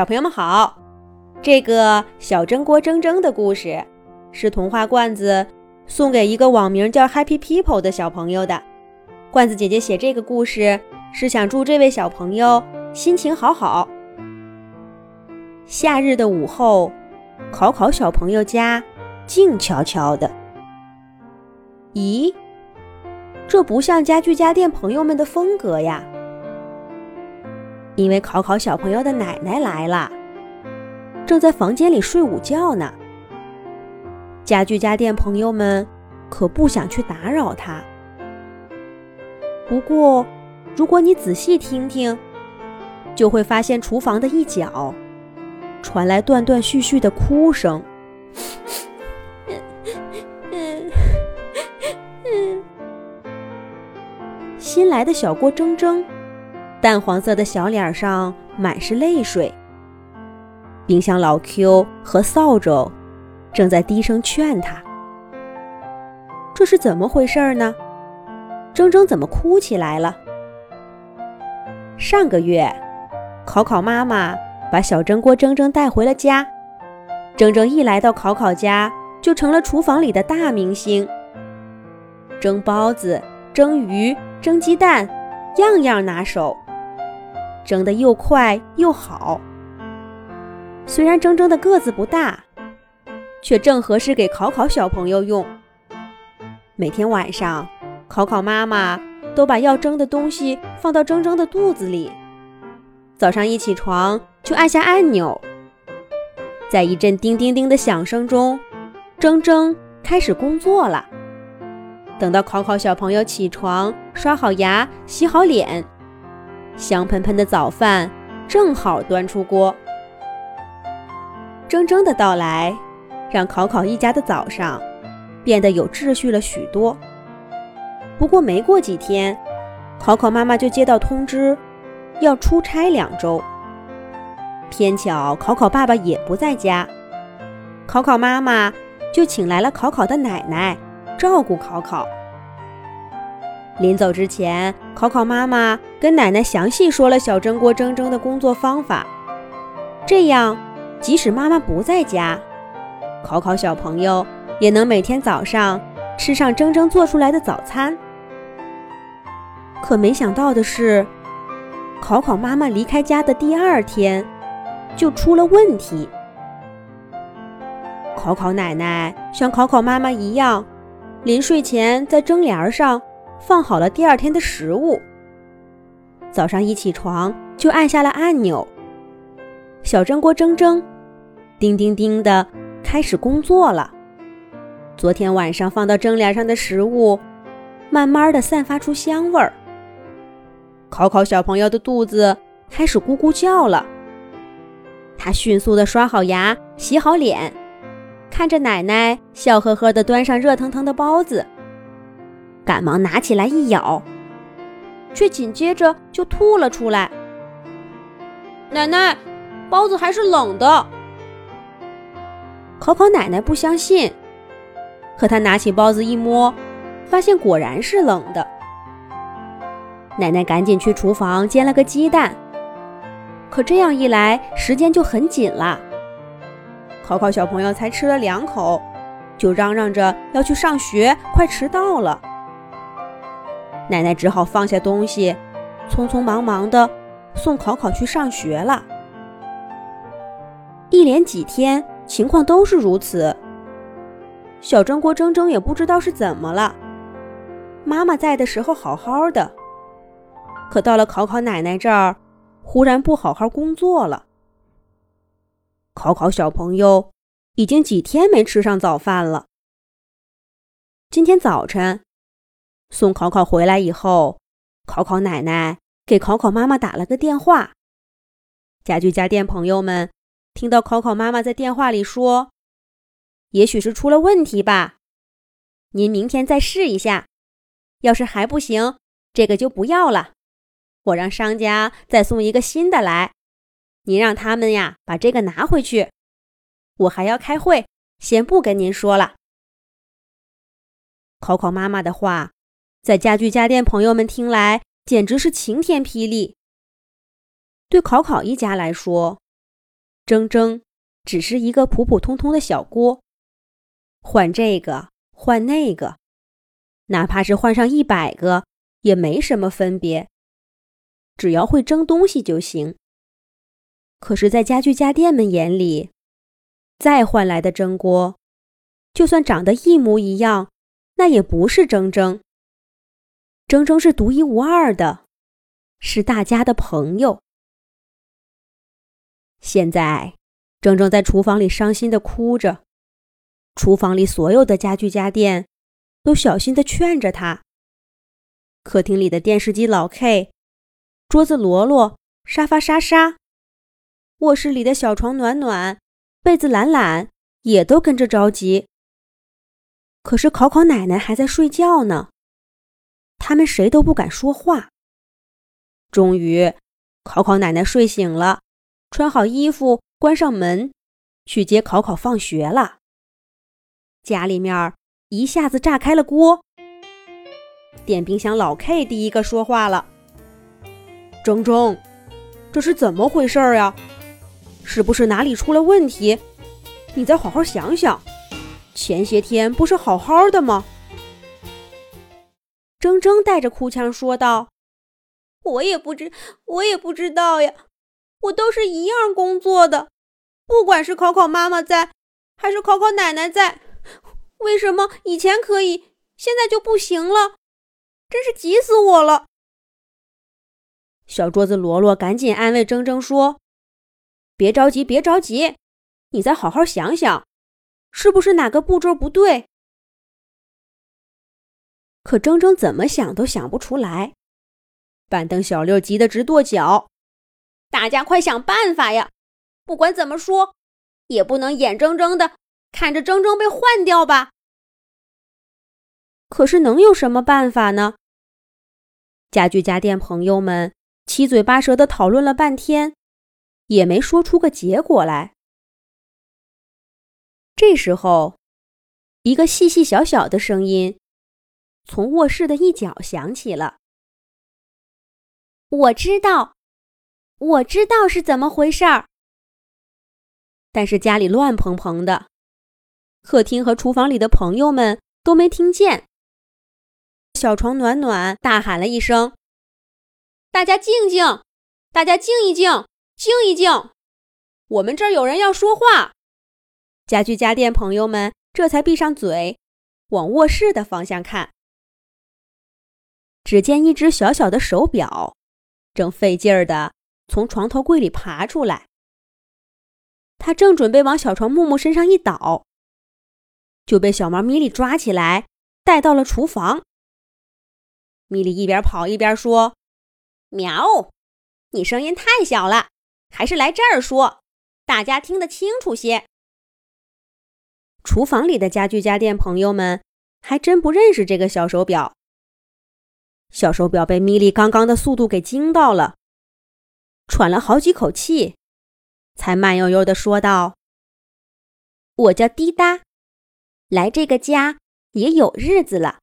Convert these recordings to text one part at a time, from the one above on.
小朋友们好，这个小蒸锅蒸蒸的故事是童话罐子送给一个网名叫 Happy People 的小朋友的。罐子姐姐写这个故事是想祝这位小朋友心情好好。夏日的午后，考考小朋友家静悄悄的。咦，这不像家具家电朋友们的风格呀。因为考考小朋友的奶奶来了，正在房间里睡午觉呢。家具家电朋友们可不想去打扰她。不过，如果你仔细听听，就会发现厨房的一角传来断断续续的哭声。新来的小锅铮铮。淡黄色的小脸上满是泪水。冰箱老 Q 和扫帚正在低声劝他：“这是怎么回事呢？铮铮怎么哭起来了？”上个月，考考妈妈把小蒸锅铮铮带回了家。铮铮一来到考考家，就成了厨房里的大明星。蒸包子、蒸鱼、蒸鸡蛋，样样拿手。蒸得又快又好。虽然铮铮的个子不大，却正合适给考考小朋友用。每天晚上，考考妈妈都把要蒸的东西放到铮铮的肚子里。早上一起床就按下按钮，在一阵叮叮叮的响声中，铮铮开始工作了。等到考考小朋友起床、刷好牙、洗好脸。香喷喷的早饭正好端出锅。铮铮的到来，让考考一家的早上变得有秩序了许多。不过没过几天，考考妈妈就接到通知，要出差两周。偏巧考考爸爸也不在家，考考妈妈就请来了考考的奶奶照顾考考。临走之前，考考妈妈跟奶奶详细说了小蒸锅蒸蒸的工作方法，这样即使妈妈不在家，考考小朋友也能每天早上吃上蒸蒸做出来的早餐。可没想到的是，考考妈妈离开家的第二天就出了问题。考考奶奶像考考妈妈一样，临睡前在蒸帘上。放好了第二天的食物。早上一起床就按下了按钮，小蒸锅蒸蒸，叮叮叮的开始工作了。昨天晚上放到蒸帘上的食物，慢慢的散发出香味儿。考考小朋友的肚子开始咕咕叫了。他迅速的刷好牙，洗好脸，看着奶奶笑呵呵的端上热腾腾的包子。赶忙拿起来一咬，却紧接着就吐了出来。奶奶，包子还是冷的。考考奶奶不相信，可她拿起包子一摸，发现果然是冷的。奶奶赶紧去厨房煎了个鸡蛋，可这样一来，时间就很紧了。考考小朋友才吃了两口，就嚷嚷着要去上学，快迟到了。奶奶只好放下东西，匆匆忙忙的送考考去上学了。一连几天，情况都是如此。小蒸锅铮铮也不知道是怎么了。妈妈在的时候好好的，可到了考考奶奶这儿，忽然不好好工作了。考考小朋友已经几天没吃上早饭了。今天早晨。送考考回来以后，考考奶奶给考考妈妈打了个电话。家具家电朋友们听到考考妈妈在电话里说：“也许是出了问题吧，您明天再试一下。要是还不行，这个就不要了，我让商家再送一个新的来。您让他们呀把这个拿回去。我还要开会，先不跟您说了。”考考妈妈的话。在家具家电朋友们听来，简直是晴天霹雳。对考考一家来说，蒸蒸只是一个普普通通的小锅，换这个换那个，哪怕是换上一百个，也没什么分别，只要会蒸东西就行。可是，在家具家电们眼里，再换来的蒸锅，就算长得一模一样，那也不是蒸蒸。铮铮是独一无二的，是大家的朋友。现在，铮铮在厨房里伤心的哭着，厨房里所有的家具家电都小心的劝着他。客厅里的电视机老 K，桌子罗罗，沙发莎莎。卧室里的小床暖暖，被子懒懒，也都跟着着急。可是考考奶奶还在睡觉呢，他们谁都不敢说话。终于，考考奶奶睡醒了，穿好衣服，关上门，去接考考放学了。家里面一下子炸开了锅。电冰箱老 K 第一个说话了：“铮铮，这是怎么回事儿呀？”是不是哪里出了问题？你再好好想想，前些天不是好好的吗？铮铮带着哭腔说道：“我也不知，我也不知道呀。我都是一样工作的，不管是考考妈妈在，还是考考奶奶在，为什么以前可以，现在就不行了？真是急死我了！”小桌子罗罗赶紧安慰铮铮说。别着急，别着急，你再好好想想，是不是哪个步骤不对？可铮铮怎么想都想不出来。板凳小六急得直跺脚：“大家快想办法呀！不管怎么说，也不能眼睁睁的看着铮铮被换掉吧？”可是能有什么办法呢？家具家电朋友们七嘴八舌的讨论了半天。也没说出个结果来。这时候，一个细细小小的声音从卧室的一角响起了：“我知道，我知道是怎么回事儿。”但是家里乱蓬蓬的，客厅和厨房里的朋友们都没听见。小床暖暖大喊了一声：“大家静静，大家静一静。”静一静，我们这儿有人要说话。家具家电朋友们这才闭上嘴，往卧室的方向看。只见一只小小的手表，正费劲儿的从床头柜里爬出来。他正准备往小床木木身上一倒，就被小猫咪莉抓起来，带到了厨房。咪莉一边跑一边说：“喵，你声音太小了。”还是来这儿说，大家听得清楚些。厨房里的家具家电朋友们还真不认识这个小手表。小手表被米莉刚刚的速度给惊到了，喘了好几口气，才慢悠悠的说道：“我叫滴答，来这个家也有日子了。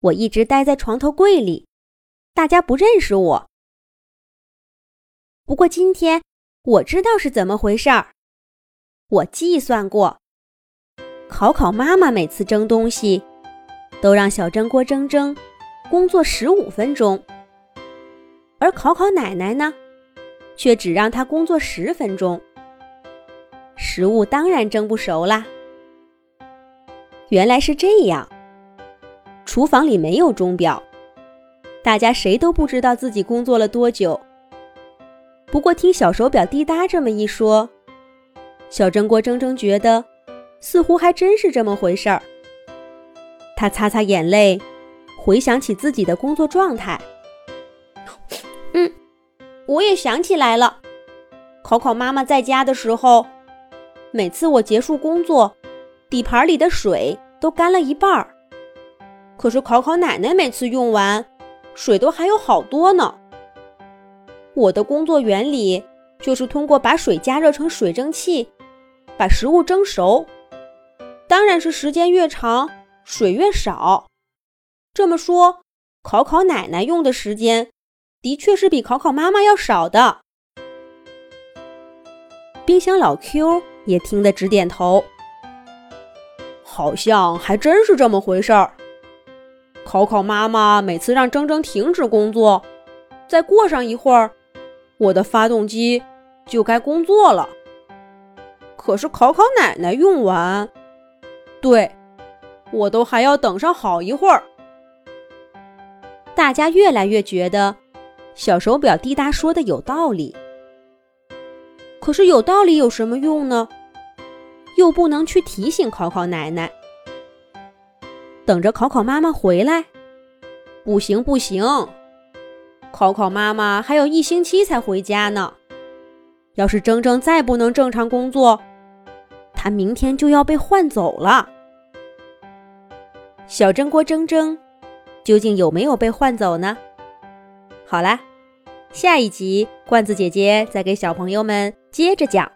我一直待在床头柜里，大家不认识我。”不过今天我知道是怎么回事儿。我计算过，考考妈妈每次蒸东西，都让小蒸锅蒸蒸，工作十五分钟；而考考奶奶呢，却只让她工作十分钟。食物当然蒸不熟啦。原来是这样。厨房里没有钟表，大家谁都不知道自己工作了多久。不过，听小手表滴答这么一说，小蒸锅铮铮觉得，似乎还真是这么回事儿。他擦擦眼泪，回想起自己的工作状态。嗯，我也想起来了。考考妈妈在家的时候，每次我结束工作，底盘里的水都干了一半儿。可是考考奶奶每次用完，水都还有好多呢。我的工作原理就是通过把水加热成水蒸气，把食物蒸熟。当然是时间越长，水越少。这么说，考考奶奶用的时间的确是比考考妈妈要少的。冰箱老 Q 也听得直点头，好像还真是这么回事儿。考考妈妈每次让铮铮停止工作，再过上一会儿，我的发动机就该工作了。可是考考奶奶用完，对，我都还要等上好一会儿。大家越来越觉得小手表滴答说的有道理。可是有道理有什么用呢？又不能去提醒考考奶奶，等着考考妈妈回来，不行不行，考考妈妈还有一星期才回家呢。要是铮铮再不能正常工作，他明天就要被换走了。小蒸锅铮铮究竟有没有被换走呢？好啦，下一集罐子姐姐再给小朋友们接着讲。